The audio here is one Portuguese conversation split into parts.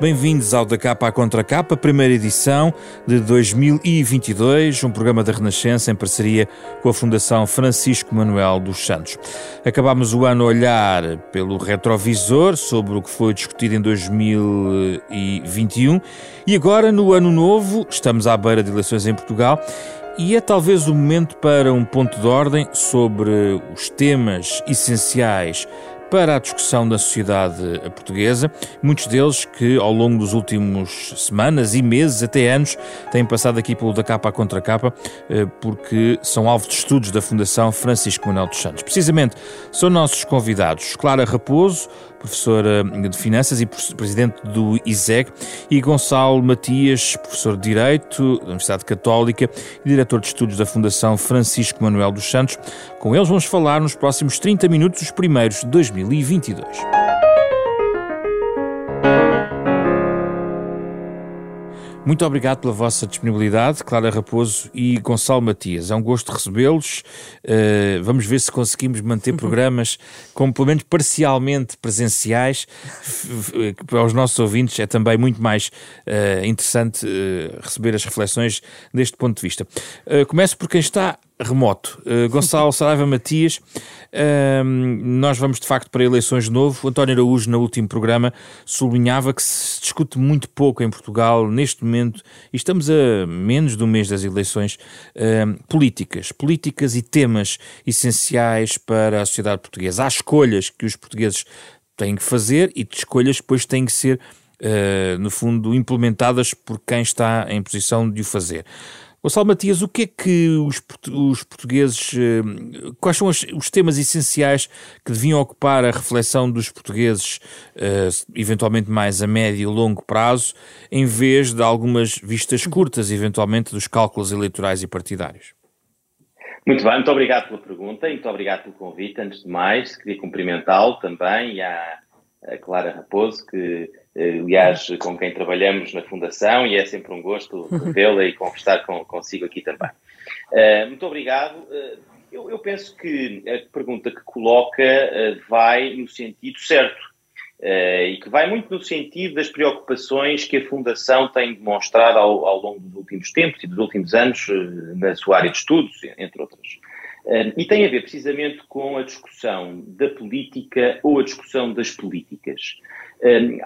Bem-vindos ao Da Capa à Contra Capa, primeira edição de 2022, um programa da Renascença em parceria com a Fundação Francisco Manuel dos Santos. Acabámos o ano a olhar pelo retrovisor sobre o que foi discutido em 2021 e agora, no ano novo, estamos à beira de eleições em Portugal e é talvez o momento para um ponto de ordem sobre os temas essenciais para a discussão da sociedade portuguesa. Muitos deles que, ao longo dos últimos semanas e meses, até anos, têm passado aqui pelo da capa à contra capa, eh, porque são alvo de estudos da Fundação Francisco Manuel dos Santos. Precisamente, são nossos convidados Clara Raposo, professora de Finanças e presidente do ISEG, e Gonçalo Matias, professor de Direito da Universidade Católica e diretor de estudos da Fundação Francisco Manuel dos Santos. Com eles vamos falar nos próximos 30 minutos, os primeiros de 2022. Muito obrigado pela vossa disponibilidade, Clara Raposo e Gonçalo Matias. É um gosto recebê-los. Uh, vamos ver se conseguimos manter programas como pelo menos parcialmente presenciais. Para os nossos ouvintes é também muito mais uh, interessante uh, receber as reflexões deste ponto de vista. começo por quem está remoto. Uh, Gonçalo Saraiva Matias, uh, nós vamos de facto para eleições de novo. António Araújo, no último programa, sublinhava que se discute muito pouco em Portugal neste momento, e estamos a menos um mês das eleições, uh, políticas. Políticas e temas essenciais para a sociedade portuguesa. Há escolhas que os portugueses têm que fazer e de escolhas depois têm que ser, uh, no fundo, implementadas por quem está em posição de o fazer. Gonçalo Matias, o que é que os, os portugueses, eh, quais são os, os, temas essenciais que deviam ocupar a reflexão dos portugueses, uh, eventualmente mais a médio e longo prazo, em vez de algumas vistas curtas, eventualmente, dos cálculos eleitorais e partidários? Muito bem, muito obrigado pela pergunta e muito obrigado pelo convite. Antes de mais, queria cumprimentá-lo também e à, à Clara Raposo, que eh, aliás, com quem trabalhamos na Fundação, e é sempre um gosto vê-la e conversar com, consigo aqui também. Uh, muito obrigado. Uh, eu, eu, penso que a pergunta que coloca vai no sentido certo e que vai muito no sentido das preocupações que a Fundação tem demonstrado ao, ao longo dos últimos tempos e dos últimos anos na sua área de estudos, entre outras. E tem a ver precisamente com a discussão da política ou a discussão das políticas.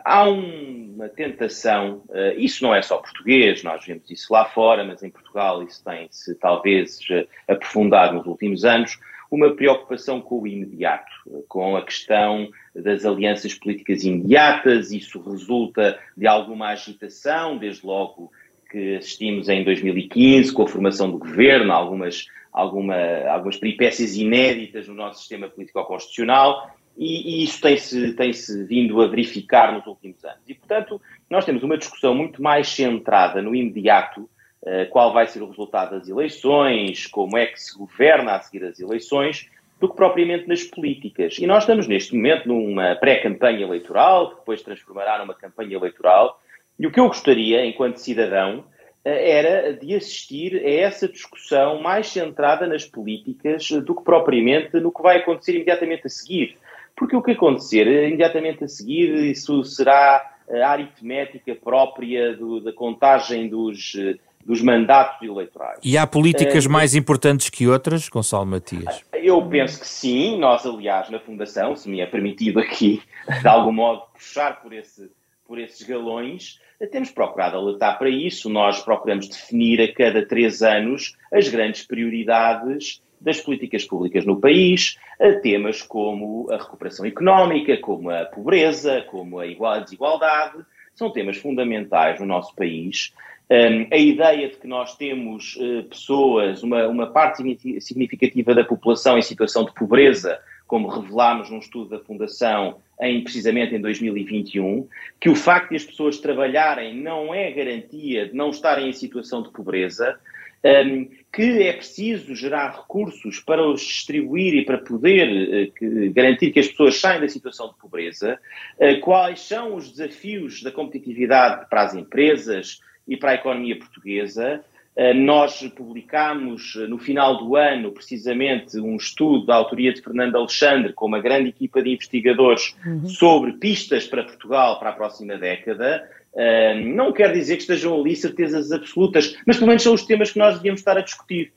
Há uma tentação, uh, isso não é só português, nós vemos isso lá fora, mas em Portugal isso tem-se talvez uh, aprofundado nos últimos anos, uma preocupação com o imediato, com a questão das alianças políticas imediatas, isso resulta de alguma agitação, desde logo que assistimos em 2015 com a formação do governo, algumas, alguma, algumas peripécias inéditas no nosso sistema político-constitucional, e, e isso tem-se tem -se vindo a verificar nos últimos anos. E, portanto, nós temos uma discussão muito mais centrada no imediato, uh, qual vai ser o resultado das eleições, como é que se governa a seguir as eleições, do que propriamente nas políticas. E nós estamos neste momento numa pré-campanha eleitoral, que depois transformará numa campanha eleitoral, e o que eu gostaria, enquanto cidadão, era de assistir a essa discussão mais centrada nas políticas do que propriamente no que vai acontecer imediatamente a seguir. Porque o que acontecer imediatamente a seguir, isso será a aritmética própria do, da contagem dos, dos mandatos eleitorais. E há políticas uh, mais importantes que outras, Gonçalo Matias? Eu penso que sim. Nós, aliás, na Fundação, se me é permitido aqui, de algum modo, puxar por, esse, por esses galões, temos procurado alertar para isso. Nós procuramos definir a cada três anos as grandes prioridades das políticas públicas no país, a temas como a recuperação económica, como a pobreza, como a desigualdade, são temas fundamentais no nosso país. Um, a ideia de que nós temos uh, pessoas, uma, uma parte significativa da população em situação de pobreza, como revelámos num estudo da Fundação em, precisamente em 2021, que o facto de as pessoas trabalharem não é garantia de não estarem em situação de pobreza, um, que é preciso gerar recursos para os distribuir e para poder uh, que, garantir que as pessoas saem da situação de pobreza, uh, quais são os desafios da competitividade para as empresas e para a economia portuguesa, nós publicámos eh, no final do ano, precisamente, um estudo da autoria de Fernando Alexandre, com uma grande equipa de investigadores, uhum. sobre pistas para Portugal para a próxima década. Eh, não quer dizer que estejam ali certezas absolutas, mas pelo menos são os temas que nós devíamos estar a discutir.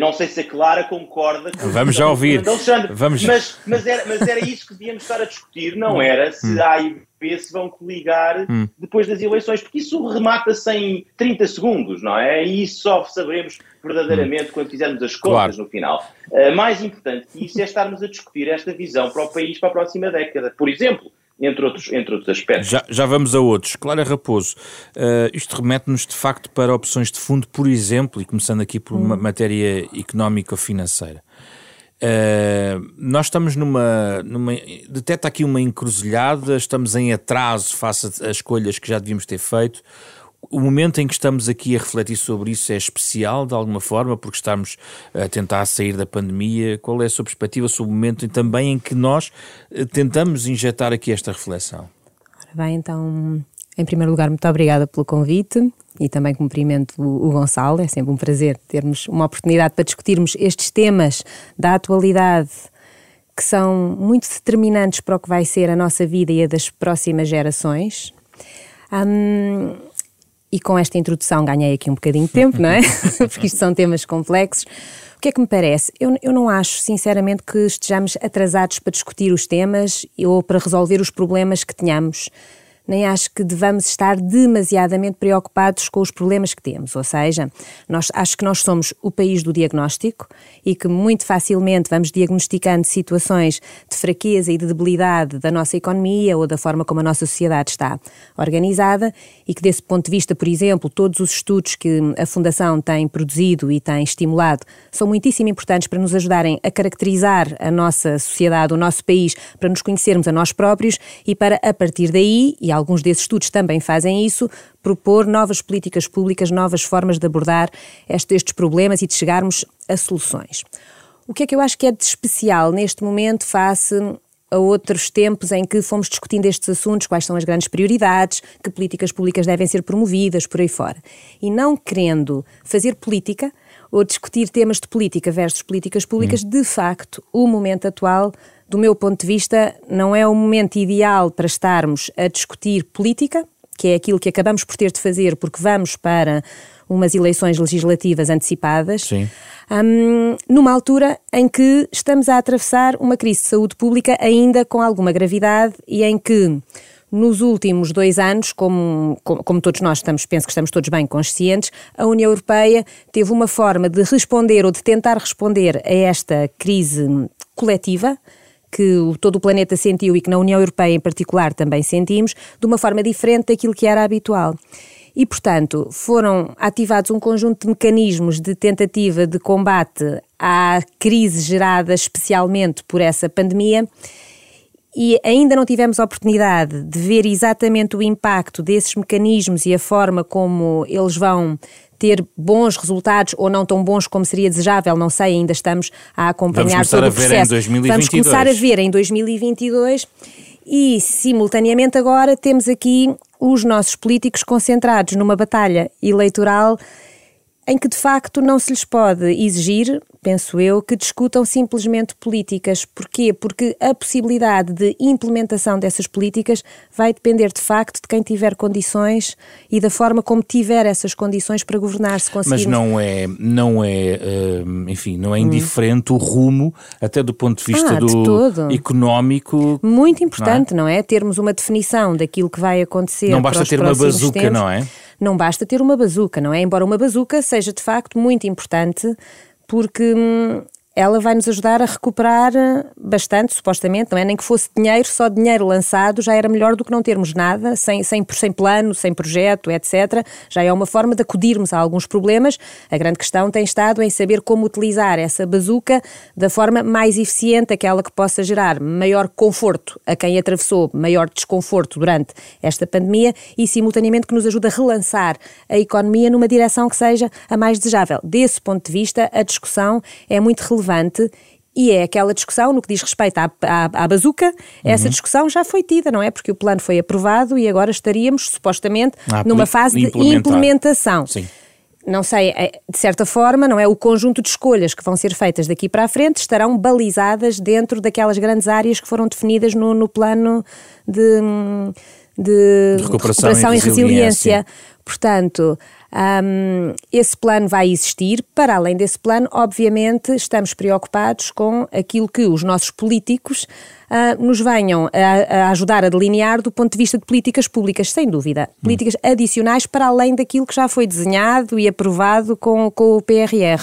Não sei se a Clara concorda. Com Vamos já ouvir. Vamos... Mas, mas, era, mas era isso que devíamos estar a discutir, não era se hum. A e se vão coligar hum. depois das eleições, porque isso remata-se em 30 segundos, não é? E isso só saberemos verdadeiramente hum. quando fizermos as contas claro. no final. Uh, mais importante que isso é estarmos a discutir esta visão para o país para a próxima década. Por exemplo, entre outros, entre outros aspectos. Já, já vamos a outros. Clara Raposo, uh, isto remete-nos de facto para opções de fundo, por exemplo, e começando aqui por uma hum. matéria económica ou financeira. Uh, nós estamos numa, numa. Detecta aqui uma encruzilhada, estamos em atraso face às escolhas que já devíamos ter feito. O momento em que estamos aqui a refletir sobre isso é especial, de alguma forma, porque estamos a tentar sair da pandemia. Qual é a sua perspectiva sobre o momento também em que nós eh, tentamos injetar aqui esta reflexão? Bem, então, em primeiro lugar, muito obrigada pelo convite e também cumprimento o, Gonçalo. É sempre um prazer termos uma oportunidade para discutirmos estes temas da atualidade que são muito determinantes para o que vai ser a nossa vida e a das próximas gerações. Um, e com esta introdução ganhei aqui um bocadinho de tempo, não é? Porque isto são temas complexos. O que é que me parece? Eu, eu não acho, sinceramente, que estejamos atrasados para discutir os temas ou para resolver os problemas que tenhamos nem acho que devamos estar demasiadamente preocupados com os problemas que temos. Ou seja, nós, acho que nós somos o país do diagnóstico e que muito facilmente vamos diagnosticando situações de fraqueza e de debilidade da nossa economia ou da forma como a nossa sociedade está organizada e que, desse ponto de vista, por exemplo, todos os estudos que a Fundação tem produzido e tem estimulado são muitíssimo importantes para nos ajudarem a caracterizar a nossa sociedade, o nosso país, para nos conhecermos a nós próprios e para, a partir daí, e alguns desses estudos também fazem isso, propor novas políticas públicas, novas formas de abordar estes problemas e de chegarmos a soluções. O que é que eu acho que é de especial neste momento face a outros tempos em que fomos discutindo estes assuntos, quais são as grandes prioridades, que políticas públicas devem ser promovidas, por aí fora. E não querendo fazer política ou discutir temas de política versus políticas públicas, hum. de facto, o momento atual do meu ponto de vista, não é o momento ideal para estarmos a discutir política, que é aquilo que acabamos por ter de fazer porque vamos para umas eleições legislativas antecipadas. Sim. Um, numa altura em que estamos a atravessar uma crise de saúde pública ainda com alguma gravidade e em que nos últimos dois anos, como, como, como, todos nós estamos, penso que estamos todos bem conscientes, a União Europeia teve uma forma de responder ou de tentar responder a esta crise coletiva que todo o planeta sentiu e que na União Europeia em particular também sentimos, de uma forma diferente daquilo que era habitual. E, portanto, foram ativados um conjunto de mecanismos de tentativa de combate à crise gerada especialmente por essa pandemia e ainda não tivemos a oportunidade de ver exatamente o impacto desses mecanismos e a forma como eles vão ter bons resultados ou não tão bons como seria desejável, não sei, ainda estamos a acompanhar todo o processo. Vamos começar a ver em 2022 e, simultaneamente, agora temos aqui os nossos políticos concentrados numa batalha eleitoral em que de facto não se lhes pode exigir, penso eu, que discutam simplesmente políticas. Porquê? Porque a possibilidade de implementação dessas políticas vai depender de facto de quem tiver condições e da forma como tiver essas condições para governar se conseguir. Mas não é, não é, hum, enfim, não é indiferente hum. o rumo, até do ponto de vista ah, do de económico. Muito importante, não é? não é? Termos uma definição daquilo que vai acontecer. Não basta ter uma bazuca, tempos. não é? Não basta ter uma bazuca, não é? Embora uma bazuca seja de facto muito importante, porque hum, ela vai nos ajudar a recuperar eh, bastante, supostamente, não é? Nem que fosse dinheiro, só dinheiro lançado já era melhor do que não termos nada, sem, sem, sem plano, sem projeto, etc. Já é uma forma de acudirmos a alguns problemas. A grande questão tem estado em saber como utilizar essa bazuca da forma mais eficiente, aquela que possa gerar maior conforto a quem atravessou maior desconforto durante esta pandemia e, simultaneamente, que nos ajude a relançar a economia numa direção que seja a mais desejável. Desse ponto de vista, a discussão é muito relevante e é aquela discussão no que diz respeito à, à, à bazuca, uhum. essa discussão já foi tida, não é? Porque o plano foi aprovado e agora estaríamos, supostamente, ah, numa fase de implementação. Sim. Não sei, é, de certa forma, não é? O conjunto de escolhas que vão ser feitas daqui para a frente estarão balizadas dentro daquelas grandes áreas que foram definidas no, no plano de, de, de recuperação, recuperação, e resiliência. E resiliência. Portanto, um, esse plano vai existir. Para além desse plano, obviamente, estamos preocupados com aquilo que os nossos políticos uh, nos venham a, a, ajudar a delinear do ponto de vista de políticas públicas, sem dúvida. Hum. Políticas adicionais para além daquilo que já foi desenhado e aprovado com, com o PRR.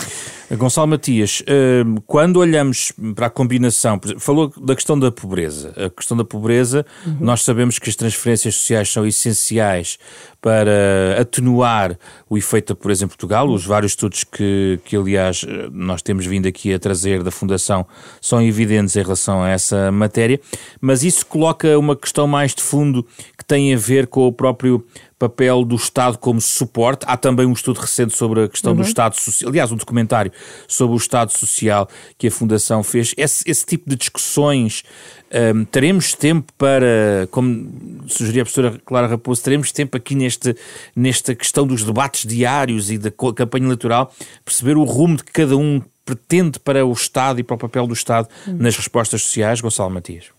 Gonçalo Matias, hum, quando olhamos para a combinação, falou da questão da pobreza. A questão da pobreza, uhum. nós sabemos que as transferências sociais são essenciais para atenuar o efeito da pobreza em Portugal. Os vários estudos que, que, aliás, nós temos vindo aqui a trazer da Fundação são evidentes em relação a essa matéria, mas isso coloca uma questão mais de fundo que tem a ver com o próprio papel do Estado como suporte. Há também um estudo recente sobre a questão uhum. do Estado Social, aliás, um documentário sobre o Estado Social que a Fundação fez. Esse, esse tipo de discussões, um, teremos tempo para, como sugeria a professora Clara Raposo, teremos tempo aqui neste, nesta questão dos debates diários e da campanha eleitoral, perceber o rumo de que cada um pretende para o Estado e para o papel do Estado uhum. nas respostas sociais, Gonçalo Matias?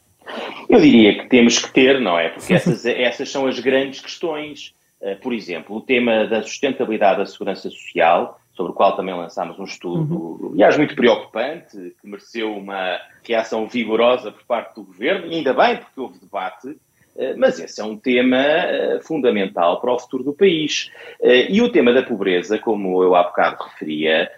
Eu diria que temos que ter, não é? Porque essas, essas são as grandes questões. Uh, por exemplo, o tema da sustentabilidade da segurança social, sobre o qual também lançámos um estudo, uhum. aliás, muito preocupante, que mereceu uma reação vigorosa por parte do governo, e ainda bem, porque houve debate, uh, mas esse é um tema uh, fundamental para o futuro do país. e o tema da pobreza, como eu há bocado referia,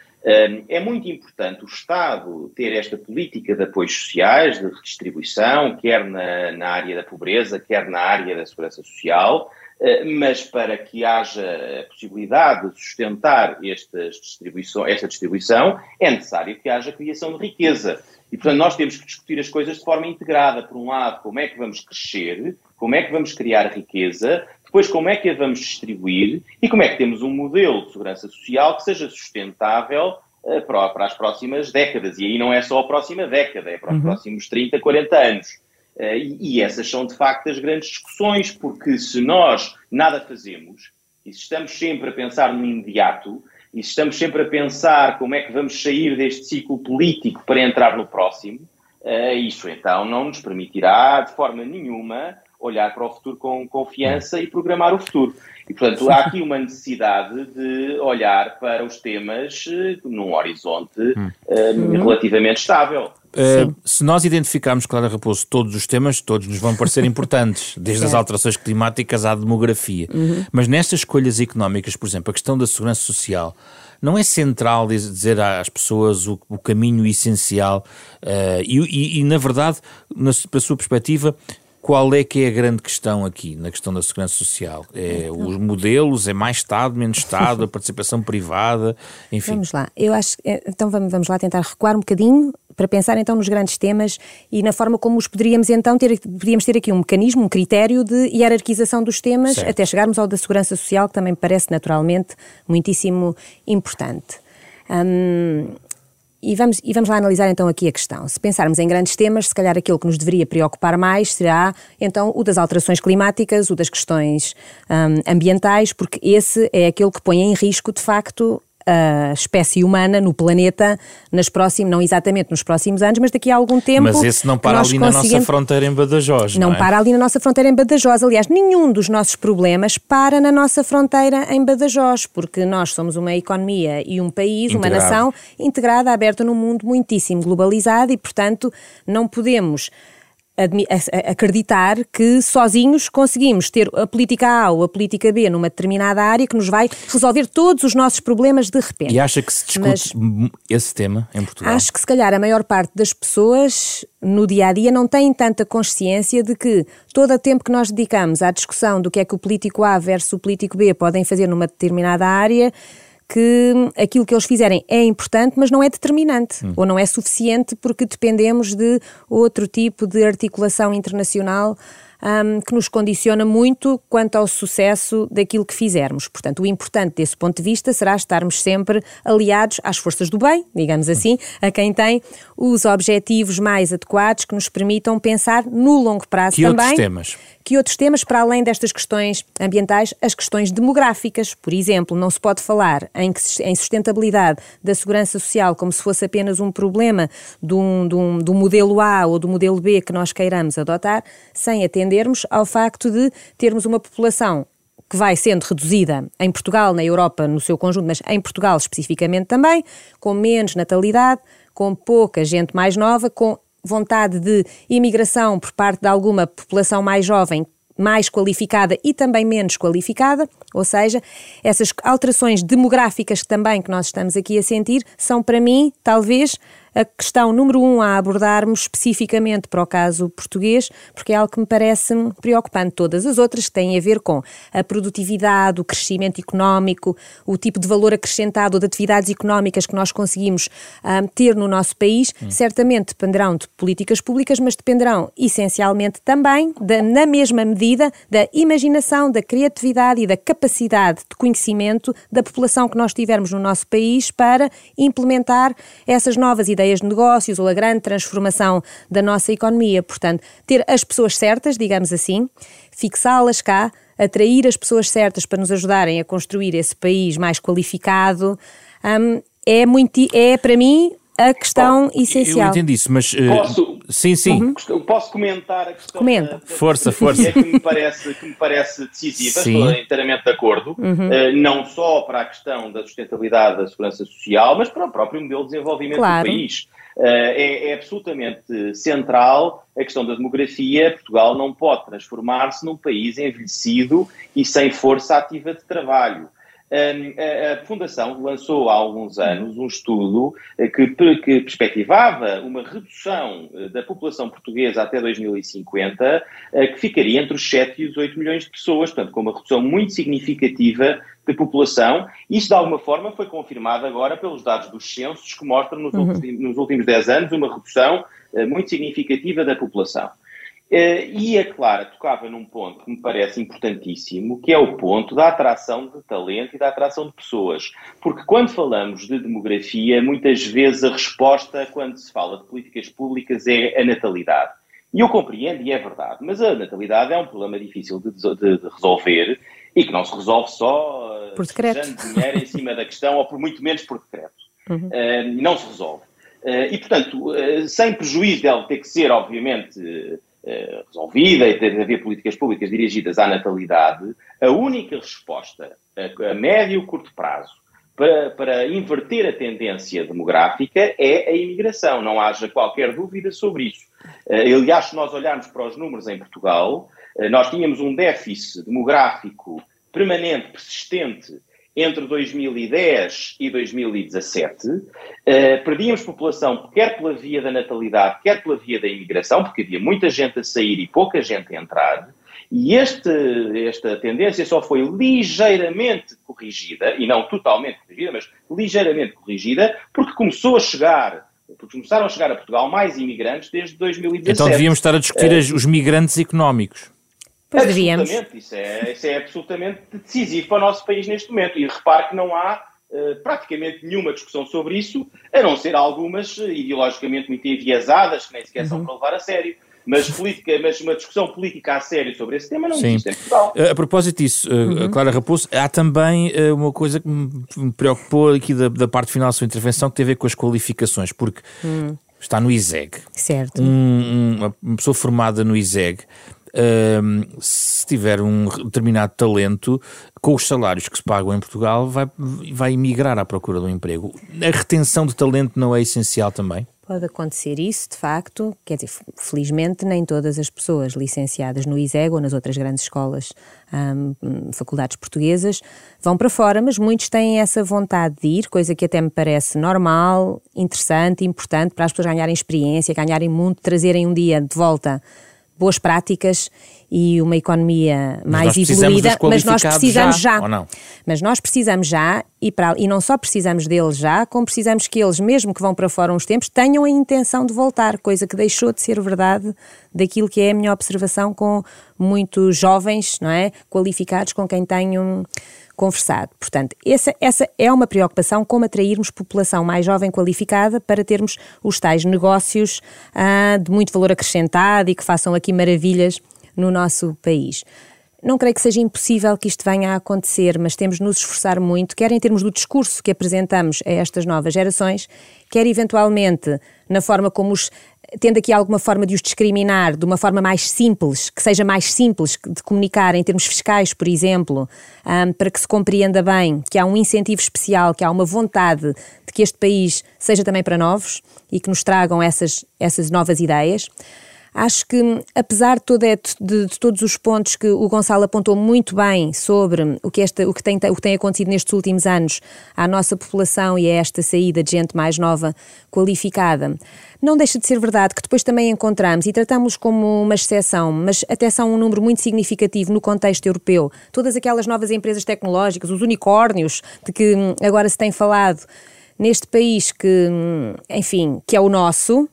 é muito importante o Estado ter esta política de apoios sociais, de redistribuição, quer na, na área da pobreza, quer na área da segurança social, ah, mas para que haja a possibilidade de sustentar esta distribuição, esta distribuição, é necessário que haja criação de riqueza. E, portanto, nós temos que discutir as coisas de forma integrada. Por um lado, como é que vamos crescer, como é que vamos criar riqueza, depois, como é que a vamos distribuir e como é que temos um modelo de segurança social que seja sustentável uh, para, para, as próximas décadas. E aí não é só a próxima década, é para os uhum. próximos 30, 40 anos. Uh, e, e, essas são, de facto, as grandes discussões, porque se nós nada fazemos, e se estamos sempre a pensar no imediato, e se estamos sempre a pensar como é que vamos sair deste ciclo político para entrar no próximo, uh, isso então não nos permitirá, de forma nenhuma, olhar para o futuro com confiança e programar o futuro. E, portanto, há aqui uma necessidade de olhar para os temas uh, num horizonte uh, relativamente estável. Uh, se nós identificarmos, Clara Raposo, todos os temas, todos nos vão parecer importantes, desde as alterações climáticas à demografia. Uhum. Mas nestas escolhas económicas, por exemplo, a questão da segurança social, não é central dizer às pessoas o, o caminho essencial uh, e, e, e, na verdade, na, para a sua perspectiva, qual é que é a grande questão aqui, na questão da segurança social? É os modelos, é mais Estado, menos Estado, a participação privada, enfim. Vamos lá, eu acho, eh, então vamos, vamos lá tentar recuar um bocadinho para pensar então nos grandes temas e na forma como os poderíamos então ter, poderíamos ter aqui um mecanismo, um critério de hierarquização dos temas certo. até chegarmos ao da segurança social, que também me parece naturalmente muitíssimo importante. Hum, e vamos, e vamos lá analisar então aqui a questão. Se pensarmos em grandes temas, se calhar aquilo que nos deveria preocupar mais será então o das alterações climáticas, o das questões um, ambientais, porque esse é aquele que põe em risco, de facto, a espécie humana no planeta nas próximos, não exatamente nos próximos anos, mas daqui a algum tempo. Mas esse não para ali na nossa fronteira em Badajoz. Não, não é? para ali na nossa fronteira em Badajoz. Aliás, nenhum dos nossos problemas para na nossa fronteira em Badajoz, porque nós somos uma economia e um país, Integrado. uma nação integrada, aberta num mundo muitíssimo globalizado e, portanto, não podemos acreditar que sozinhos conseguimos ter a política A ou a política B numa determinada área que nos vai resolver todos os nossos problemas de repente. E acha que se discute Mas, esse tema em Portugal? Acho que se calhar a maior parte das pessoas no dia a dia não têm tanta consciência de que todo o tempo que nós dedicamos à discussão do que é que o político A versus o político B podem fazer numa determinada área que aquilo que eles fizerem é importante, mas não é determinante hum. ou não é suficiente porque dependemos de outro tipo de articulação internacional um, que nos condiciona muito quanto ao sucesso daquilo que fizermos. Portanto, o importante desse ponto de vista será estarmos sempre aliados às forças do bem, digamos assim, a quem tem os objetivos mais adequados que nos permitam pensar no longo prazo que também. Outros temas? Que outros temas, para além destas questões ambientais, as questões demográficas. Por exemplo, não se pode falar em, em sustentabilidade da segurança social como se fosse apenas um problema de um, um, do modelo A ou do modelo B que nós queiramos adotar, sem atender atendermos ao facto de termos uma população que vai sendo reduzida em Portugal, na Europa no seu conjunto, mas em Portugal especificamente também, com menos natalidade, com pouca gente mais nova, com vontade de imigração por parte de alguma população mais jovem mais qualificada e também menos qualificada, ou seja, essas alterações demográficas também que nós estamos aqui a sentir são para mim, talvez, a questão número um a abordarmos especificamente para o caso português, porque é algo que me parece preocupante. Todas as outras têm a ver com a produtividade, o crescimento económico, o tipo de valor acrescentado de atividades económicas que nós conseguimos um, ter no nosso país, hum. certamente dependerão de políticas públicas, mas dependerão essencialmente também, da, na mesma medida, da imaginação, da criatividade e da capacidade de conhecimento da população que nós tivermos no nosso país para implementar essas novas ideias ideias de negócios ou a grande transformação da nossa economia. Portanto, ter as pessoas certas, digamos assim, fixá-las cá, atrair as pessoas certas para nos ajudarem a construir esse país mais qualificado, um, é, muito, é para mim a questão oh, essencial. Eu entendi isso, mas... Uh, posso, sim, sim. Uhum. Posso comentar a questão... Comenta. Da, da, força, força. É que me parece, que me parece decisiva, sim. estou inteiramente de acordo, uhum. uh, não só para a questão da sustentabilidade da segurança social, mas para o próprio modelo de desenvolvimento claro. do país. Uh, é, é, absolutamente central a questão da demografia. Portugal não pode transformar-se num país envelhecido e sem força ativa de trabalho. A Fundação lançou há alguns anos um estudo eh, que, que perspectivava uma redução eh, da população portuguesa até 2050, eh, que ficaria entre os 7 e os 8 milhões de pessoas, portanto, com uma redução muito significativa de população. Isso, de alguma forma, foi confirmado agora pelos dados dos censos, que mostram nos, uhum. últimos, nos últimos 10 anos uma redução muito significativa da população. Uh, e a Clara tocava num ponto que me parece importantíssimo, que é o ponto da atração de talento e da atração de pessoas. Porque quando falamos de demografia, muitas vezes a resposta, quando se fala de políticas públicas, é a natalidade. E eu compreendo, e é verdade, mas a natalidade é um problema difícil de, de, de resolver e que não se resolve só uh, por decreto. dinheiro em cima da questão, ou por muito menos por decreto. Uhum. Uh, não se resolve. Uh, e, portanto, sem prejuízo dela ter que ser, obviamente, eh, resolvida e de haver políticas públicas dirigidas à natalidade, a única resposta a, médio e curto prazo para, para, inverter a tendência demográfica é a imigração. Não haja qualquer dúvida sobre isso. Uh, aliás, se nós olharmos para os números em Portugal, uh, nós tínhamos um déficit demográfico permanente, persistente, entre 2010 e 2017, uh, perdíamos população quer pela via da natalidade, quer pela via da imigração, porque havia muita gente a sair e pouca gente a entrar, e este, esta tendência só foi ligeiramente corrigida, e não totalmente corrigida, mas ligeiramente corrigida, porque começou a chegar porque começaram a chegar a Portugal mais imigrantes desde 2017. Então devíamos estar a discutir uh, os migrantes económicos. Pois devíamos. Isso é, isso é absolutamente decisivo para o nosso país neste momento. E repare que não há uh, praticamente nenhuma discussão sobre isso, a não ser algumas uh, ideologicamente muito enviesadas, que nem sequer uhum. são para levar a sério. Mas, política, mas uma discussão política a sério sobre esse tema não Sim. existe em Portugal. A propósito disso, uhum. Clara Raposo, há também uma coisa que me preocupou aqui da, da, parte final da sua intervenção, que tem a ver com as qualificações, porque uhum. está no ISEG. Certo. Um, uma pessoa formada no ISEG se tiver um determinado talento, com os salários que se pagam em Portugal, vai, vai emigrar à procura do emprego. A retenção de talento não é essencial também? Pode acontecer isso, de facto. Quer dizer, felizmente, nem todas as pessoas licenciadas no ISEG ou nas outras grandes escolas, faculdades portuguesas, vão para fora, mas muitos têm essa vontade de ir, coisa que até me parece normal, interessante, importante para as pessoas ganharem experiência, ganharem mundo, trazerem um dia de volta boas práticas e uma economia mais mas evoluída, mas nós precisamos já. já mas nós precisamos já, e, para, e não só precisamos deles já, como precisamos que eles, mesmo que vão para fora uns tempos, tenham a intenção de voltar, coisa que deixou de ser verdade daquilo que é a minha observação com muitos jovens, não é? Qualificados com quem tenho conversado. Portanto, essa, essa é uma preocupação, como atrairmos população mais jovem qualificada para termos os tais negócios ah, de muito valor acrescentado e que façam aqui maravilhas no nosso país. Não creio que seja impossível que isto venha a acontecer, mas temos de nos esforçar muito, quer em termos do discurso que apresentamos a estas novas gerações, quer eventualmente na forma como os tendo aqui alguma forma de os discriminar de uma forma mais simples, que seja mais simples de comunicar em termos fiscais, por exemplo, um, para que se compreenda bem que há um incentivo especial, que há uma vontade de que este país seja também para novos e que nos tragam essas, essas novas ideias. Acho que, apesar de, de, de, todos os pontos que o Gonçalo apontou muito bem sobre o que, esta, o, que tem, o que tem acontecido nestes últimos anos à nossa população e a esta saída de gente mais nova qualificada, não deixa de ser verdade que depois também encontramos e tratamos como uma exceção, mas até são um número muito significativo no contexto europeu, todas aquelas novas empresas tecnológicas, os unicórnios de que hum, agora se tem falado neste país que, hum, enfim, que é o nosso,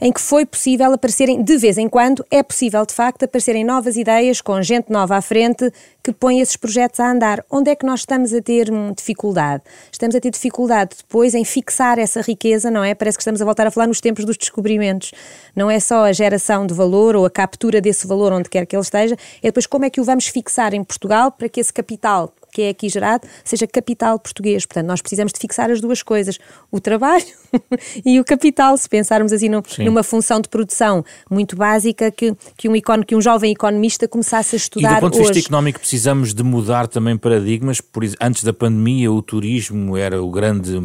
em que foi possível aparecerem, de vez em quando, é possível de facto aparecerem novas ideias com gente nova à frente que põe esses projetos a andar. Onde é que nós estamos a ter hum, dificuldade? Estamos a ter dificuldade depois em fixar essa riqueza, não é? Parece que estamos a voltar a falar nos tempos dos descobrimentos. Não é só a geração de valor ou a captura desse valor onde quer que ele esteja, é depois como é que o vamos fixar em Portugal para que esse capital que é aqui gerado seja capital português. Portanto, nós precisamos de fixar as duas coisas, o trabalho e o capital, se pensarmos assim numa função de produção muito básica que, que, um, icon, que um jovem economista começasse a estudar E do ponto de vista económico precisamos de mudar também paradigmas, por, antes da pandemia o turismo era o grande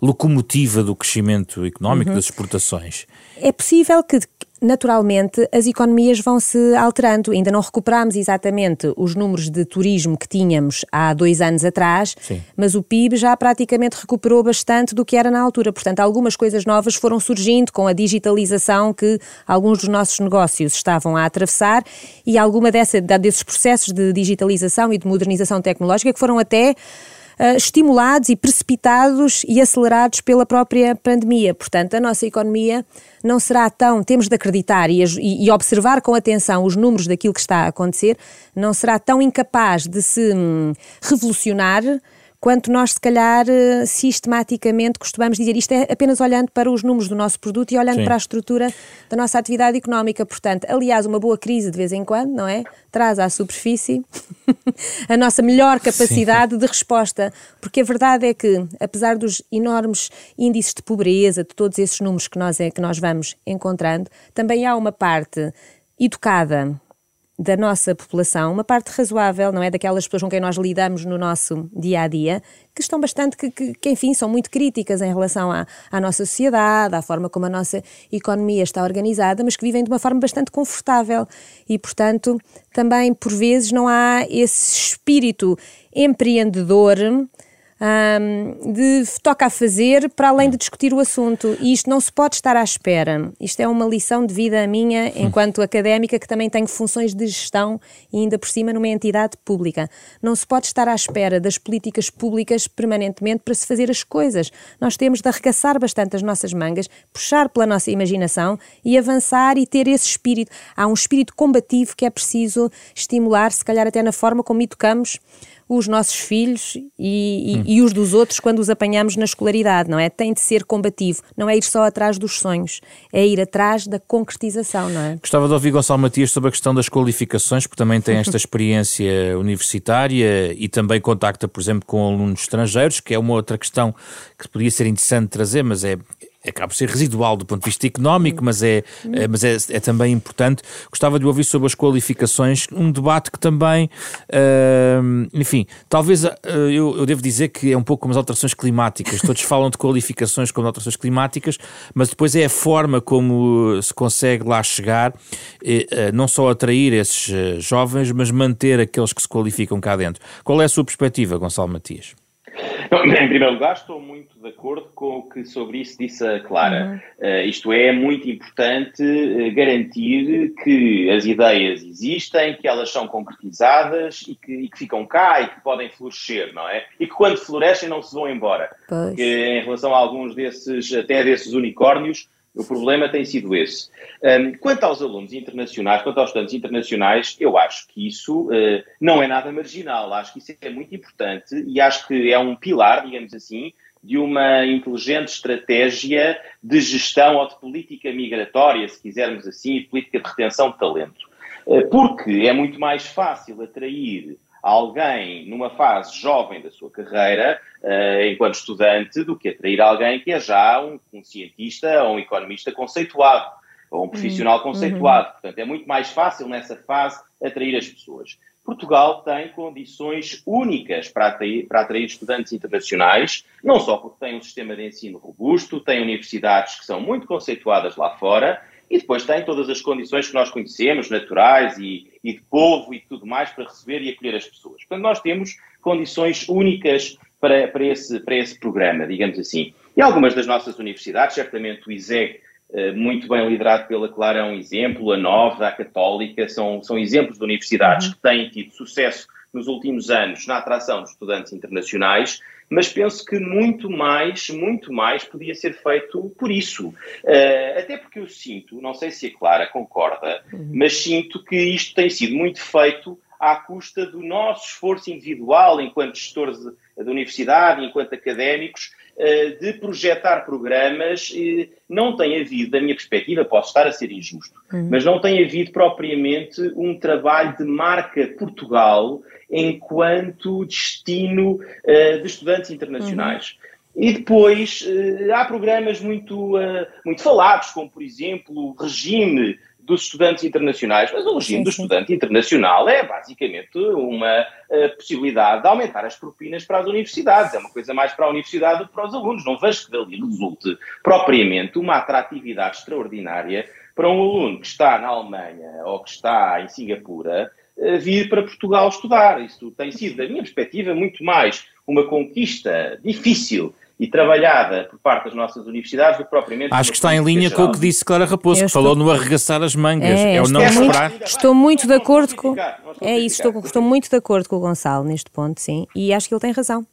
locomotiva do crescimento económico, uhum. das exportações. É possível que naturalmente as economias vão se alterando. Ainda não recuperamos exatamente os números de turismo que tínhamos há dois anos atrás, Sim. mas o PIB já praticamente recuperou bastante do que era na altura. Portanto, algumas coisas novas foram surgindo com a digitalização que alguns dos nossos negócios estavam a atravessar e alguma dessa, desses processos de digitalização e de modernização tecnológica que foram até uh, estimulados e precipitados e acelerados pela própria pandemia. Portanto, a nossa economia não será tão, temos de acreditar e, e, observar com atenção os números daquilo que está a acontecer, não será tão incapaz de se hum, revolucionar quanto nós, se calhar, eh, sistematicamente costumamos dizer. Isto é apenas olhando para os números do nosso produto e olhando Sim. para a estrutura da nossa atividade económica. Portanto, aliás, uma boa crise de vez em quando, não é? Traz à superfície a nossa melhor capacidade Sim. de resposta. Porque a verdade é que, apesar dos enormes índices de pobreza, de todos esses números que nós, é, que nós vamos encontrando, também há uma parte educada da nossa população, uma parte razoável, não é? Daquelas pessoas com quem nós lidamos no nosso dia a dia, que estão bastante, que, que, que enfim, são muito críticas em relação à, à, nossa sociedade, à forma como a nossa economia está organizada, mas que vivem de uma forma bastante confortável e, portanto, também por vezes não há esse espírito empreendedor um, de toca a fazer para além de discutir o assunto. E isto não se pode estar à espera. Isto é uma lição de vida minha enquanto académica que também tenho funções de gestão e ainda por cima numa entidade pública. Não se pode estar à espera das políticas públicas permanentemente para se fazer as coisas. Nós temos de arregaçar bastante as nossas mangas, puxar pela nossa imaginação e avançar e ter esse espírito. Há um espírito combativo que é preciso estimular, se calhar até na forma como educamos os nossos filhos e, hum. e, os dos outros quando os apanhamos na escolaridade, não é? Tem de ser combativo, não é ir só atrás dos sonhos, é ir atrás da concretização, não é? Gostava de ouvir Gonçalo Matias sobre a questão das qualificações, porque também tem esta experiência universitária e também contacta, por exemplo, com alunos estrangeiros, que é uma outra questão que podia ser interessante trazer, mas é acaba por ser residual do ponto de vista económico, mas, é, é mas é, é, também importante. Gostava de ouvir sobre as qualificações, um debate que também, uh, enfim, talvez uh, eu, eu devo dizer que é um pouco como as alterações climáticas. Todos falam de qualificações como alterações climáticas, mas depois é a forma como se consegue lá chegar, eh, não só atrair esses jovens, mas manter aqueles que se qualificam cá dentro. Qual é a sua perspectiva, Gonçalo Matias? em primeiro lugar, estou muito de acordo com o que sobre isso disse a Clara. Uhum. Uh, isto é, é muito importante uh, garantir que as ideias existem, que elas são concretizadas e que, e que, ficam cá e que podem florescer, não é? E que quando florescem não se vão embora. Porque, em relação a alguns desses, até desses unicórnios, o problema tem sido esse. Um, quanto aos alunos internacionais, quanto aos estudantes internacionais, eu acho que isso uh, não é nada marginal. Acho que isso é muito importante e acho que é um pilar, digamos assim, de uma inteligente estratégia de gestão ou de política migratória, se quisermos assim, de política de retenção de talento. Uh, porque é muito mais fácil atrair alguém numa fase jovem da sua carreira, uh, enquanto estudante, do que atrair alguém que é já um, um cientista ou um economista conceituado, ou um profissional uhum. conceituado. Portanto, é muito mais fácil nessa fase atrair as pessoas. Portugal tem condições únicas para atrair, para atrair, estudantes internacionais, não só porque tem um sistema de ensino robusto, tem universidades que são muito conceituadas lá fora, e depois tem todas as condições que nós conhecemos, naturais e, e de povo e tudo mais, para receber e acolher as pessoas. Portanto, nós temos condições únicas para, para, esse, para esse programa, digamos assim. E algumas das nossas universidades, certamente o ISEG, eh, muito bem liderado pela Clara, é um exemplo, a Nova, a Católica, são, são exemplos de universidades uhum. que têm tido sucesso nos últimos anos na atração de estudantes internacionais mas penso que muito mais, muito mais podia ser feito por isso. Uh, até porque eu sinto, não sei se a Clara concorda, uhum. mas sinto que isto tem sido muito feito à custa do nosso esforço individual enquanto gestores da universidade, enquanto académicos, uh, de projetar programas. Uh, não tem havido, da minha perspectiva, posso estar a ser injusto, uhum. mas não tem havido propriamente um trabalho de marca Portugal enquanto destino uh, de estudantes internacionais. Uhum. E depois uh, há programas muito, uh, muito falados, como por exemplo o regime dos estudantes internacionais, mas o regime sim, do estudante internacional é basicamente uma possibilidade de aumentar as propinas para as universidades, é uma coisa mais para a universidade do que para os alunos. Não vejo que dali resulte propriamente uma atratividade extraordinária para um aluno que está na Alemanha ou que está em Singapura vir para Portugal estudar. Isso tem sido, da minha perspectiva, muito mais uma conquista difícil e trabalhada por parte das nossas universidades do que propriamente. Acho que está em linha com o que disse Clara Raposo, que estou... falou no arregaçar as mangas. É, é o não esperar. Muito, estou muito de acordo com. É isso, estou, estou muito de acordo com o Gonçalo neste ponto, sim, e acho que ele tem razão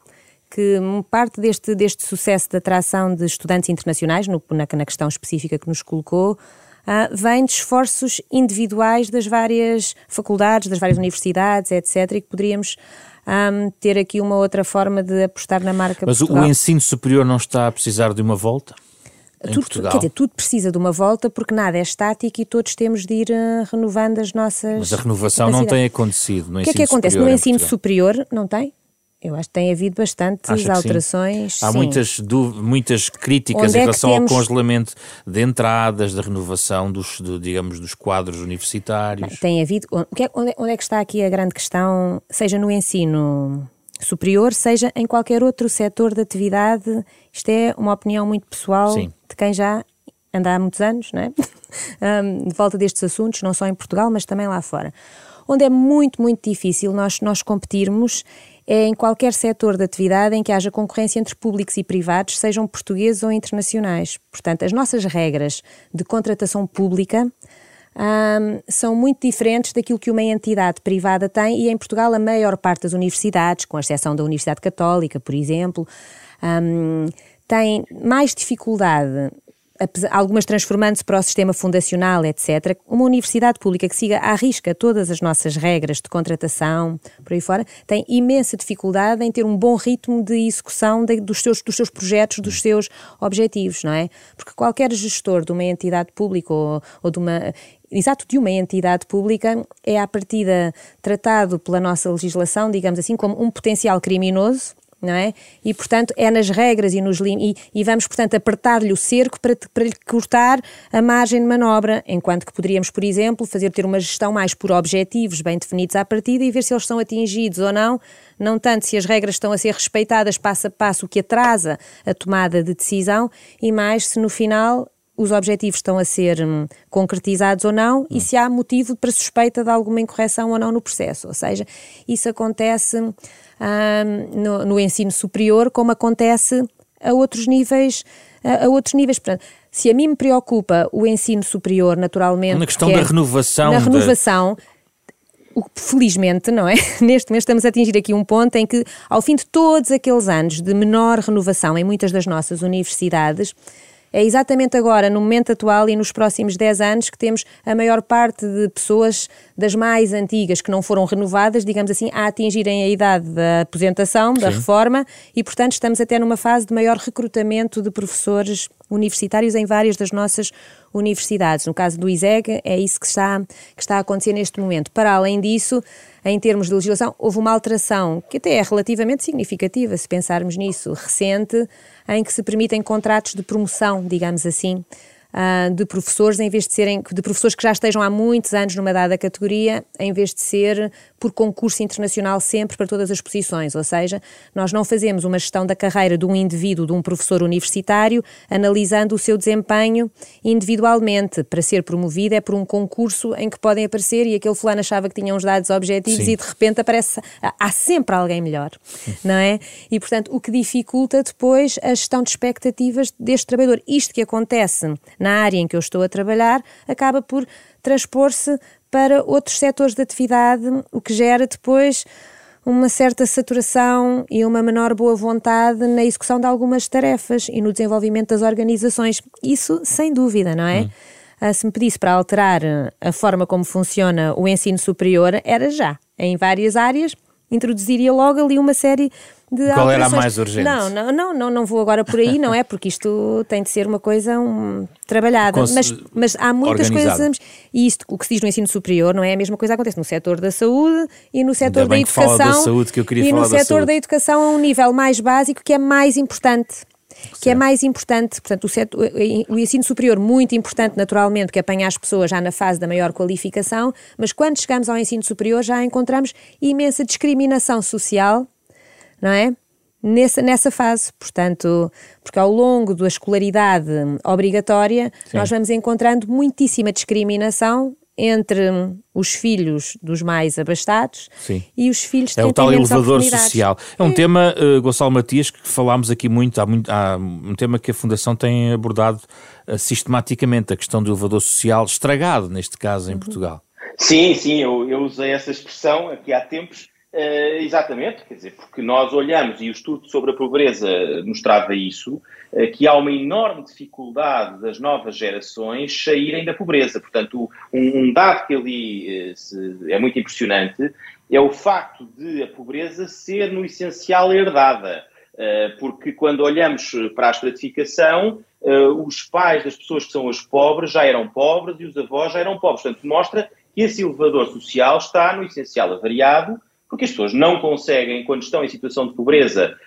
que parte deste, deste sucesso de atração de estudantes internacionais, no, na, na questão específica que nos colocou, uh, vem de esforços individuais das várias faculdades, das várias universidades, etc., e que poderíamos um, ter aqui uma outra forma de apostar na marca Mas Portugal. o ensino superior não está a precisar de uma volta? Tudo, quer dizer, tudo precisa de uma volta porque nada é estático e todos temos de ir uh, renovando as nossas. Mas a renovação não tem acontecido no ensino superior. O que é que acontece? No ensino superior não tem? Eu acho que tem havido bastantes alterações. Há sim. muitas, muitas críticas Onde em é relação temos... ao congelamento de entradas, da renovação dos, de, digamos, dos quadros universitários. Tem havido. É, onde é, onde é que está aqui a grande questão, seja no ensino superior, seja em qualquer outro setor de atividade? Isto é uma opinião muito pessoal sim. de quem já anda há muitos anos, não é? de volta destes assuntos, não só em Portugal, mas também lá fora. Onde é muito, muito difícil nós, nós competirmos é em qualquer setor de atividade em que haja concorrência entre públicos e privados, sejam portugueses ou internacionais. Portanto, as nossas regras de contratação pública um, são muito diferentes daquilo que uma entidade privada tem, e em Portugal a maior parte das universidades, com exceção da Universidade Católica, por exemplo, um, tem mais dificuldade algumas transformando-se para o sistema fundacional, etc., uma universidade pública que siga à risca todas as nossas regras de contratação, por aí fora, tem imensa dificuldade em ter um bom ritmo de execução de, dos, seus, dos seus projetos, dos seus objetivos, não é? Porque qualquer gestor de uma entidade pública ou, ou de uma exato de uma entidade pública é à partida tratado pela nossa legislação, digamos assim, como um potencial criminoso não é? E, portanto, é nas regras e, nos e, e vamos, portanto, apertar-lhe o cerco para, para lhe cortar a margem de manobra, enquanto que poderíamos, por exemplo, fazer ter uma gestão mais por objetivos bem definidos à partida e ver se eles são atingidos ou não, não tanto se as regras estão a ser respeitadas passo a passo, o que atrasa a tomada de decisão, e mais se no final os objetivos estão a ser hum, concretizados ou não e se há motivo para suspeita de alguma incorreção ou não no processo. Ou seja, isso acontece no, no, ensino superior como acontece a outros níveis. A, a outros níveis. Portanto, se a mim me preocupa o ensino superior, naturalmente. Na questão que é, da renovação. Na renovação. De... O, felizmente, não é? Neste mês estamos a atingir aqui um ponto em que, ao fim de todos aqueles anos de menor renovação em muitas das nossas universidades, é exatamente agora, no momento atual e nos próximos 10 anos, que temos a maior parte de pessoas das mais antigas que não foram renovadas, digamos assim, a atingirem a idade da aposentação, da Sim. reforma, e, portanto, estamos até numa fase de maior recrutamento de professores universitários em várias das nossas universidades. No caso do ISEG, é isso que está, que está a acontecer neste momento. Para além disso, em termos de legislação, houve uma alteração que até é relativamente significativa, se pensarmos nisso, recente, em que se permitem contratos de promoção, digamos assim, uh, de professores, em vez de serem de professores que já estejam há muitos anos numa dada categoria, em vez de ser por concurso internacional sempre para todas as posições. Ou seja, nós não fazemos uma gestão da carreira de um indivíduo, de um professor universitário, analisando o seu desempenho individualmente. Para ser promovido é por um concurso em que podem aparecer e aquele fulano achava que tinha uns dados objetivos Sim. e de repente aparece. Há sempre alguém melhor, não é? E portanto, o que dificulta depois a gestão de expectativas deste trabalhador. Isto que acontece na área em que eu estou a trabalhar, acaba por transpor-se para outros setores de atividade, o que gera depois uma certa saturação e uma menor boa vontade na execução de algumas tarefas e no desenvolvimento das organizações. Isso sem dúvida, não é? Hum. Ah, se me pedisse para alterar a forma como funciona o ensino superior, era já. Em várias áreas, introduziria logo ali uma série de Qual era a mais urgente? Não, não, não, não, não vou agora por aí, não é? Porque isto tem de ser uma coisa um, trabalhada. Cons mas, mas há muitas coisas. E isto, o que se diz no ensino superior, não é a mesma coisa que acontece no setor da saúde e no setor da educação. Da saúde, e no setor da educação a um nível mais básico que é mais importante que é mais importante, portanto, o, setor, o, ensino superior, muito importante naturalmente, que apanha as pessoas já na fase da maior qualificação, mas quando chegamos ao ensino superior já encontramos imensa discriminação social não é? Nessa, nessa fase, portanto, porque ao longo da escolaridade obrigatória Sim. nós vamos encontrando muitíssima discriminação entre os filhos dos mais abastados Sim. e os filhos que É o tal elevador social. É um é. tema, uh, Gonçalo Matias, que falámos aqui muito, há, muito, há um tema que a Fundação tem abordado uh, sistematicamente, a questão do elevador social estragado, neste caso, em uhum. Portugal. Sim, sim, eu, eu usei essa expressão aqui há tempos Uh, exatamente, quer dizer, porque nós olhamos e o estudo sobre a pobreza mostrava isso, uh, que há uma enorme dificuldade das novas gerações saírem da pobreza. Portanto, um, um dado que ali uh, se, é muito impressionante é o facto de a pobreza ser, no essencial, herdada. porque quando olhamos para a estratificação, os pais das pessoas que são os pobres já eram pobres e os avós já eram pobres. Portanto, mostra que esse elevador social está, no essencial, avariado porque as pessoas não conseguem, quando estão em situação de pobreza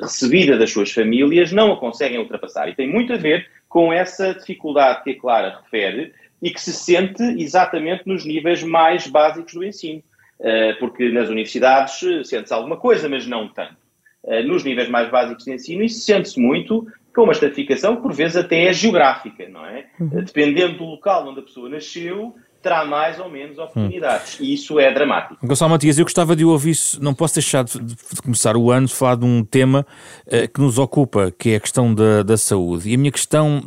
recebida das suas famílias, não a conseguem ultrapassar. E tem muito a ver com essa dificuldade que a Clara refere e que se sente exatamente nos níveis mais básicos do ensino. Eh, porque nas universidades eh, sente-se alguma coisa, mas não tanto. Eh, nos níveis mais básicos de ensino, isso sente-se muito com uma estratificação que por vezes até é geográfica, não é? Uhum. Dependendo do local onde a pessoa nasceu, terá mais ou menos oportunidades. Hum. E isso é dramático. Gonçalo Matias, eu gostava de ouvir, não posso deixar de, de começar o ano de falar de um tema uh, que nos ocupa, que é a questão da, da saúde. E a minha questão,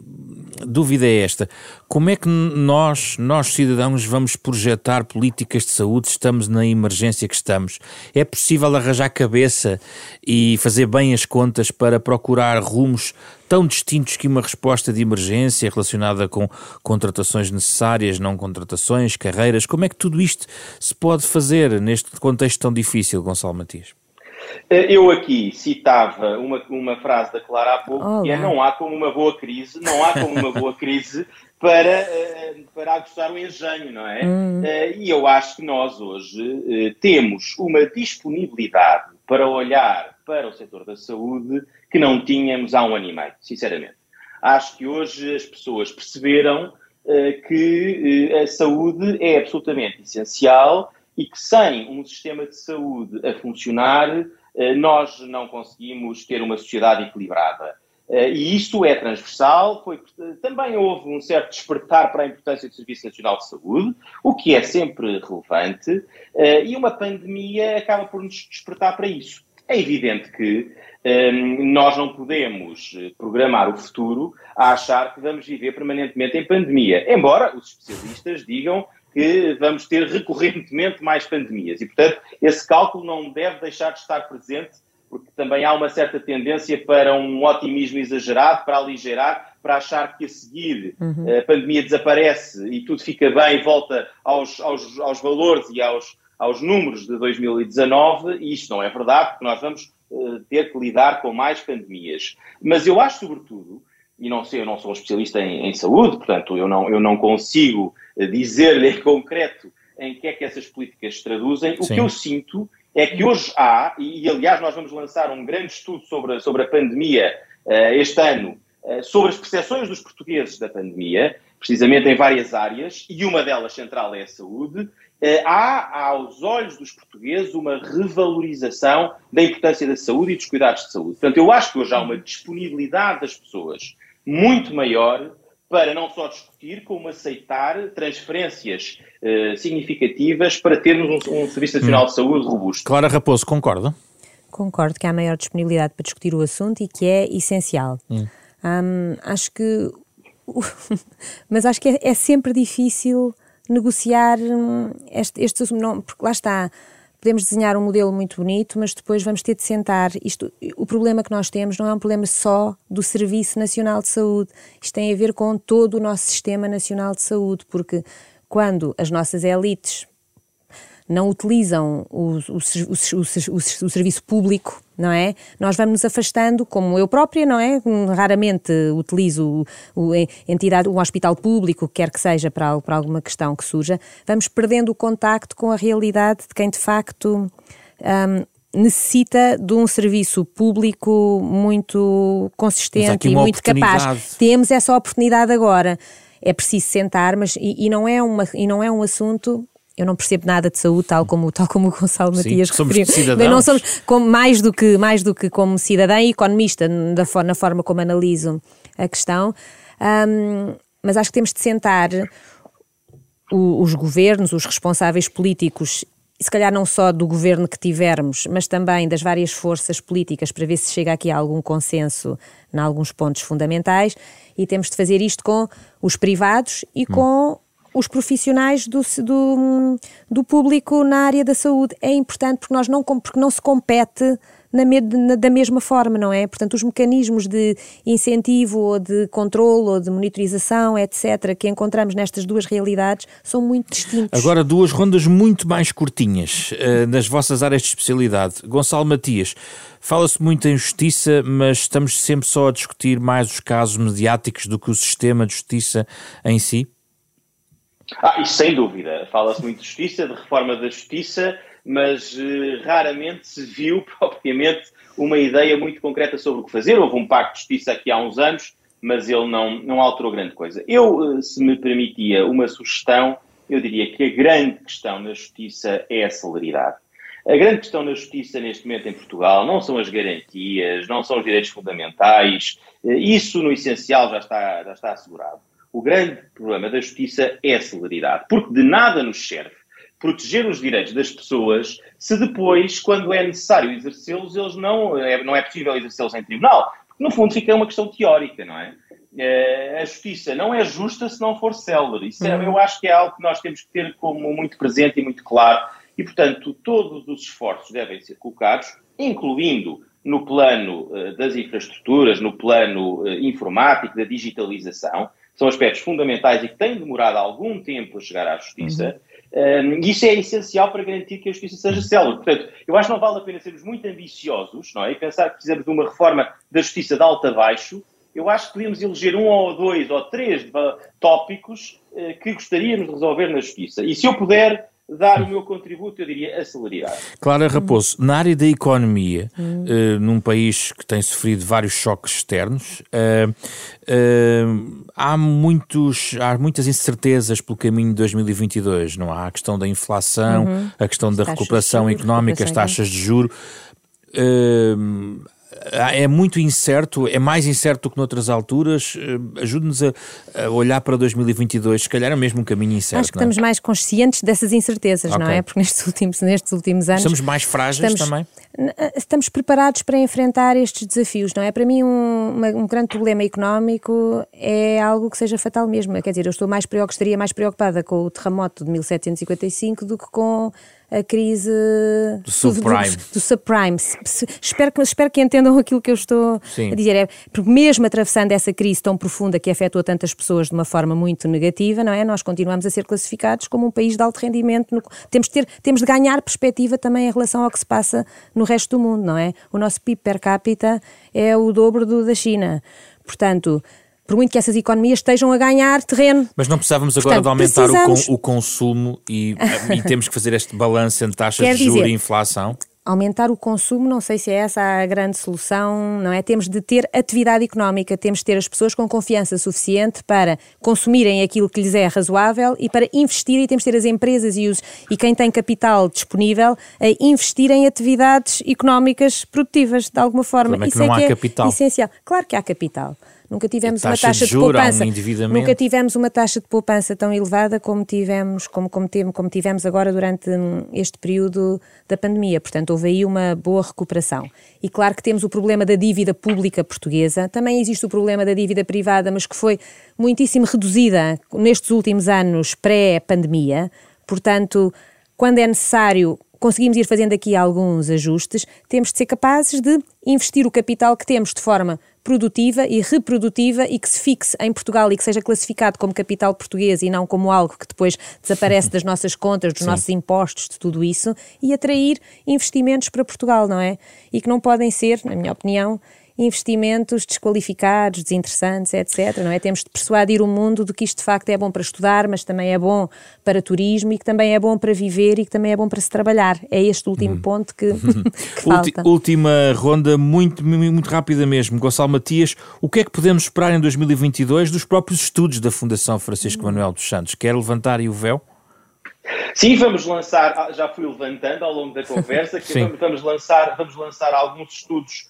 dúvida é esta: como é que nós, nós cidadãos, vamos projetar políticas de saúde se estamos na emergência que estamos? É possível arranjar cabeça e fazer bem as contas para procurar rumos tão distintos que uma resposta de emergência relacionada com contratações necessárias, não contratações, carreiras? Como é que tudo isto se pode fazer neste contexto tão difícil, Gonçalo Matias? Eu aqui citava uma, uma frase da Clara há pouco, Olá. que é não há como uma boa crise, não há como uma boa crise para, para aguçar o engenho, não é? Hum. E eu acho que nós hoje temos uma disponibilidade para olhar para o setor da saúde que não tínhamos há um ano e meio, sinceramente. Acho que hoje as pessoas perceberam que a saúde é absolutamente essencial e que sem um sistema de saúde a funcionar, eh, nós não conseguimos ter uma sociedade equilibrada. Eh, e isso é transversal, foi, também houve um certo despertar para a importância do Serviço Nacional de Saúde, o que é sempre relevante, eh, e uma pandemia acaba por nos despertar para isso. É evidente que nós não podemos programar o futuro a achar que vamos viver permanentemente em pandemia, embora os especialistas digam que vamos ter recorrentemente mais pandemias. E, portanto, esse cálculo não deve deixar de estar presente, porque também há uma certa tendência para um otimismo exagerado, para aligerar, para achar que a seguir uhum. a pandemia desaparece e tudo fica bem volta aos, aos, aos valores e aos, aos números de 2019, e isto não é verdade, porque nós vamos uh, ter que lidar com mais pandemias. Mas eu acho, sobretudo, e não sei, eu não sou um especialista em, em saúde, portanto, eu não, eu não consigo eh, dizer-lhe em concreto em que é que essas políticas se traduzem. O Sim. que eu sinto é que hoje há, e, aliás nós vamos lançar um grande estudo sobre, sobre a pandemia uh, este ano, uh, sobre as percepções dos portugueses da pandemia, precisamente em várias áreas, e uma delas central é a saúde, uh, há, aos olhos dos portugueses, uma revalorização da importância da saúde e dos cuidados de saúde. Portanto, eu acho que hoje há uma disponibilidade das pessoas muito maior para não só discutir, como aceitar transferências uh, significativas para termos um, um Serviço Nacional hum. de Saúde robusto. Clara Raposo, concorda? Concordo que há maior disponibilidade para discutir o assunto e que é essencial. Hum. Um, acho que. mas acho que é, é sempre difícil negociar hum, este, este assunto, porque lá está podemos desenhar um modelo muito bonito, mas depois vamos ter de sentar. Isto, o problema que nós temos não é um problema só do Serviço Nacional de Saúde. Isto tem a ver com todo o nosso Sistema Nacional de Saúde, porque quando as nossas elites não utilizam o, o, o, o, serviço público, não é? Nós vamos nos afastando, como eu própria, não é? Raramente utilizo o, entidade, o hospital público, quer que seja para, para alguma questão que surja, vamos perdendo o contacto com a realidade de quem de facto um, necessita de um serviço público muito consistente e muito capaz. Temos essa oportunidade agora. É preciso sentar, mas e, e, não é uma e não é um assunto eu não percebo nada de saúde, tal como, tal como o Gonçalo Sim, Matias referiu. Cidadãos. Não somos como, mais, do que, mais do que como cidadã e economista, da, na forma como analiso a questão. Um, mas acho que temos de sentar o, os governos, os responsáveis políticos, e se calhar não só do governo que tivermos, mas também das várias forças políticas, para ver se chega aqui a algum consenso em alguns pontos fundamentais. E temos de fazer isto com os privados e hum. com os profissionais do, do, do, público na área da saúde. É importante porque, nós não, porque não se compete na, na, da mesma forma, não é? Portanto, os mecanismos de incentivo ou de controle ou de monitorização, etc., que encontramos nestas duas realidades são muito distintos. Agora, duas rondas muito mais curtinhas uh, nas vossas áreas de especialidade. Gonçalo Matias, fala-se muito em justiça, mas estamos sempre só a discutir mais os casos mediáticos do que o sistema de justiça em si? Ah, isso sem dúvida. Fala-se muito de justiça, de reforma da justiça, mas uh, raramente se viu propriamente uma ideia muito concreta sobre o que fazer. Houve um pacto de justiça aqui há uns anos, mas ele não, não alterou grande coisa. Eu, uh, se me permitia uma sugestão, eu diria que a grande questão na justiça é a celeridade. A grande questão na justiça neste momento em Portugal não são as garantias, não são os direitos fundamentais, uh, isso no essencial já está, já está assegurado. O grande problema da justiça é a celeridade, porque de nada nos serve proteger os direitos das pessoas se depois, quando é necessário exercê-los, eles não é, não é possível exercê-los em tribunal. Porque, no fundo, fica uma questão teórica, não é? é a justiça não é justa se não for célere. Isso é, uhum. eu acho que é algo que nós temos que ter como muito presente e muito claro. E, portanto, todos os esforços devem ser colocados, incluindo no plano uh, das infraestruturas, no plano uh, informático, da digitalização, são aspectos fundamentais e que têm demorado algum tempo a chegar à justiça. Uhum. Um, e isso é essencial para garantir que a justiça seja célere. Portanto, eu acho que não vale a pena sermos muito ambiciosos não é? e pensar que precisamos de uma reforma da justiça de alto a baixo. Eu acho que podíamos eleger um ou dois ou três tópicos uh, que gostaríamos de resolver na justiça. E se eu puder dar o meu contributo, eu diria, a celeridade. Clara Raposo, na área da economia, hum. uh, num país que tem sofrido vários choques externos, uh, uh, há, muitos, há muitas incertezas pelo caminho de 2022, não há? A questão da inflação, uhum. a questão da recuperação económica, as taxas de juro. Ah, é muito incerto, é mais incerto do que noutras alturas. Ah, ajude-nos a, a, olhar para 2022, se calhar é mesmo um caminho incerto. Acho que é? estamos mais conscientes dessas incertezas, okay. não é? Porque nestes últimos, nestes últimos anos. Estamos mais frágeis estamos, também? Ah, estamos preparados para enfrentar estes desafios, não é? Para mim, um, uma, um grande problema económico é algo que seja fatal mesmo. Quer dizer, eu estou mais preocupada, estaria mais preocupada com o terremoto de 1755 do que com a crise do subprime. Do, do subprime. Espero que, espero que entendam aquilo que eu estou Sim. a dizer. É, porque mesmo atravessando essa crise tão profunda que afetou tantas pessoas de uma forma muito negativa, não é? Nós continuamos a ser classificados como um país de alto rendimento. No, temos, de ter, temos de ganhar perspectiva também em relação ao que se passa no resto do mundo, não é? O nosso PIB per capita é o dobro do da China. Portanto, por muito que essas economias estejam a ganhar terreno. Mas não precisávamos agora Portanto, de aumentar o, o, consumo e, e, temos que fazer este balanço entre taxas Quer de juros e inflação? aumentar o consumo, não sei se é essa a grande solução, não é? Temos de ter atividade económica, temos de ter as pessoas com confiança suficiente para consumirem aquilo que lhes é razoável e para investir, e temos de ter as empresas e, os, e quem tem capital disponível a investir em atividades económicas produtivas, de alguma forma. É Isso é que é capital. essencial. Claro que há capital. Nunca tivemos taxa uma taxa de, de poupança. Um nunca tivemos uma taxa de poupança tão elevada como tivemos, como, como, como tivemos agora durante este período da pandemia. Portanto, houve aí uma boa recuperação. E claro que temos o problema da dívida pública portuguesa, também existe o problema da dívida privada, mas que foi muitíssimo reduzida nestes últimos anos pré-pandemia. Portanto, quando é necessário conseguimos ir fazendo aqui alguns ajustes, temos de ser capazes de investir o capital que temos de forma produtiva e reprodutiva e que se fixe em Portugal e que seja classificado como capital português e não como algo que depois desaparece das nossas contas, dos Sim. nossos impostos, de tudo isso, e atrair investimentos para Portugal, não é? E que não podem ser, na minha opinião, investimentos desqualificados, desinteressantes, etc. Não é? Temos de persuadir o mundo de que isto de facto é bom para estudar, mas também é bom para turismo e que também é bom para viver e que também é bom para se trabalhar. É este último hum. ponto que, que falta. Última ronda, muito, muito rápida mesmo. Gonçalo Matias, o que é que podemos esperar em 2022 dos próprios estudos da Fundação Francisco hum. Manuel dos Santos? Quer levantar aí o véu? Sim, vamos lançar, já fui levantando ao longo da conversa, que vamos, vamos, lançar, vamos lançar alguns estudos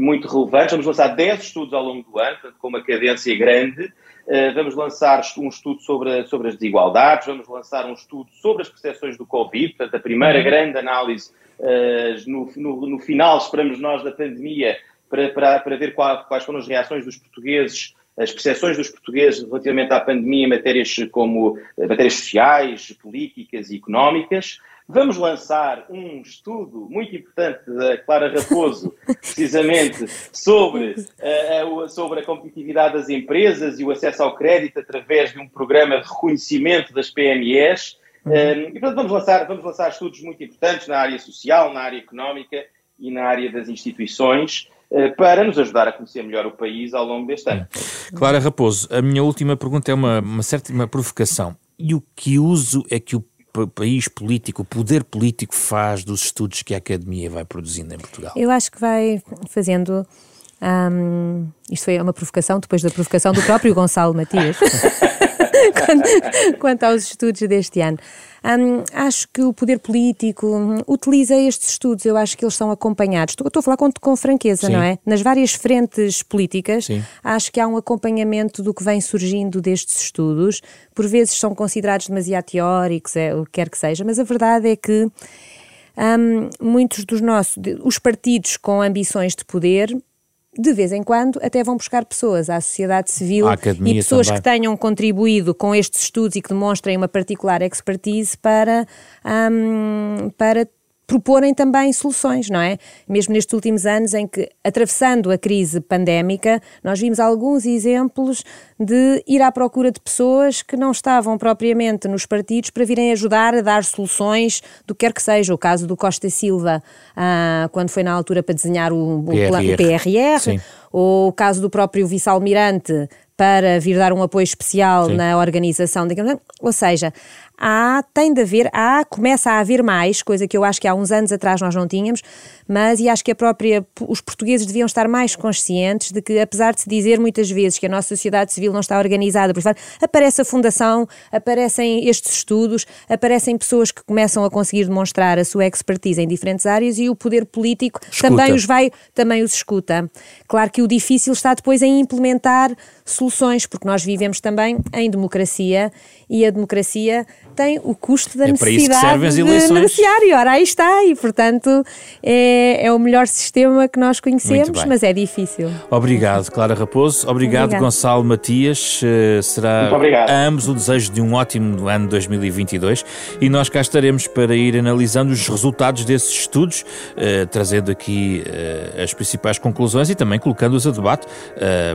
muito relevantes. Vamos lançar 10 estudos ao longo do ano, com uma cadência grande. Eh, vamos lançar um estudo sobre, sobre as desigualdades, vamos lançar um estudo sobre as percepções do Covid, portanto, a primeira uhum. grande análise eh, no, no, no, final, esperamos nós, da pandemia, para, para, para ver qual, quais foram as reações dos portugueses as percepções dos portugueses relativamente à pandemia em matérias como matérias sociais, políticas e económicas. Vamos lançar um estudo muito importante da Clara Raposo, precisamente sobre, uh, sobre a competitividade das empresas e o acesso ao crédito através de um programa de reconhecimento das PMEs. Uhum. Uh, e, portanto, vamos lançar, vamos lançar estudos muito importantes na área social, na área económica e na área das instituições para nos ajudar a conhecer melhor o país ao longo deste ano. Clara Raposo, a minha última pergunta é uma, uma certa uma provocação. E o que uso é que o país político, o poder político faz dos estudos que a Academia vai produzindo em Portugal? Eu acho que vai fazendo. Um, isto foi uma provocação depois da provocação do próprio Gonçalo Matias. quanto, quanto aos estudos deste ano. Um, acho que o poder político hum, utiliza estes estudos, eu acho que eles são acompanhados. Estou, estou a falar com, com franqueza, Sim. não é? Nas várias frentes políticas, Sim. acho que há um acompanhamento do que vem surgindo destes estudos. Por vezes são considerados demasiado teóricos, é, o que quer que seja, mas a verdade é que um, muitos dos nossos, os partidos com ambições de poder, de vez em quando até vão buscar pessoas à sociedade civil e pessoas também. que tenham contribuído com estes estudos e que demonstrem uma particular expertise para, um, para proporem também soluções, não é? Mesmo nestes últimos anos em que, atravessando a crise pandémica, nós vimos alguns exemplos de ir à procura de pessoas que não estavam propriamente nos partidos para virem ajudar a dar soluções do que quer que seja. O caso do Costa Silva, ah, quando foi na altura para desenhar o, o, PRR, o PRR ou o caso do próprio vice-almirante para vir dar um apoio especial Sim. na organização, ou seja, há, tem de haver, há, começa a haver mais, coisa que eu acho que há uns anos atrás nós não tínhamos, mas e acho que a própria, os portugueses deviam estar mais conscientes de que, apesar de se dizer muitas vezes que a nossa sociedade civil não está organizada, por aparece a fundação, aparecem estes estudos, aparecem pessoas que começam a conseguir demonstrar a sua expertise em diferentes áreas e o poder político também os vai, também os escuta. Claro que o difícil está depois em implementar soluções, porque nós vivemos também em democracia e a democracia tem o custo da é necessidade de negociar e ora aí está e portanto é, é o melhor sistema que nós conhecemos, mas é difícil. Obrigado Clara Raposo, obrigado, obrigado. Gonçalo Matias, eh, será a ambos o desejo de um ótimo ano 2022 e nós cá estaremos para ir analisando os resultados desses estudos, eh, trazendo aqui eh, as principais conclusões e também colocando-os a debate,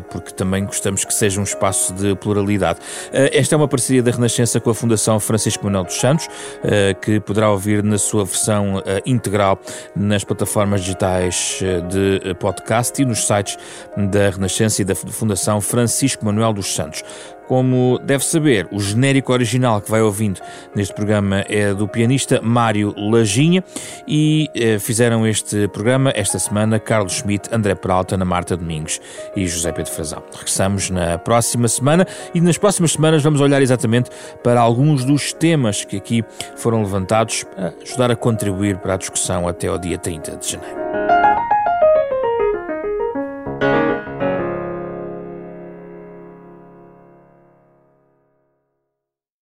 porque também gostamos que seja um espaço de pluralidade. esta é uma parceria da Renascença com a Fundação Francisco Manuel dos Santos, eh, que poderá ouvir na sua versão eh, integral nas plataformas digitais eh, de podcast e nos sites da Renascença e da Fundação Francisco Manuel dos Santos. Como deve saber, o genérico original que vai ouvindo neste programa é do pianista Mário Lajinha e eh, fizeram este programa esta semana Carlos Schmidt, André Peralta, Ana Marta Domingos e José Pedro Frazão. Regressamos na próxima semana e nas próximas semanas vamos olhar exatamente para alguns dos temas que aqui foram levantados para ajudar a contribuir para a discussão até ao dia 30 de janeiro.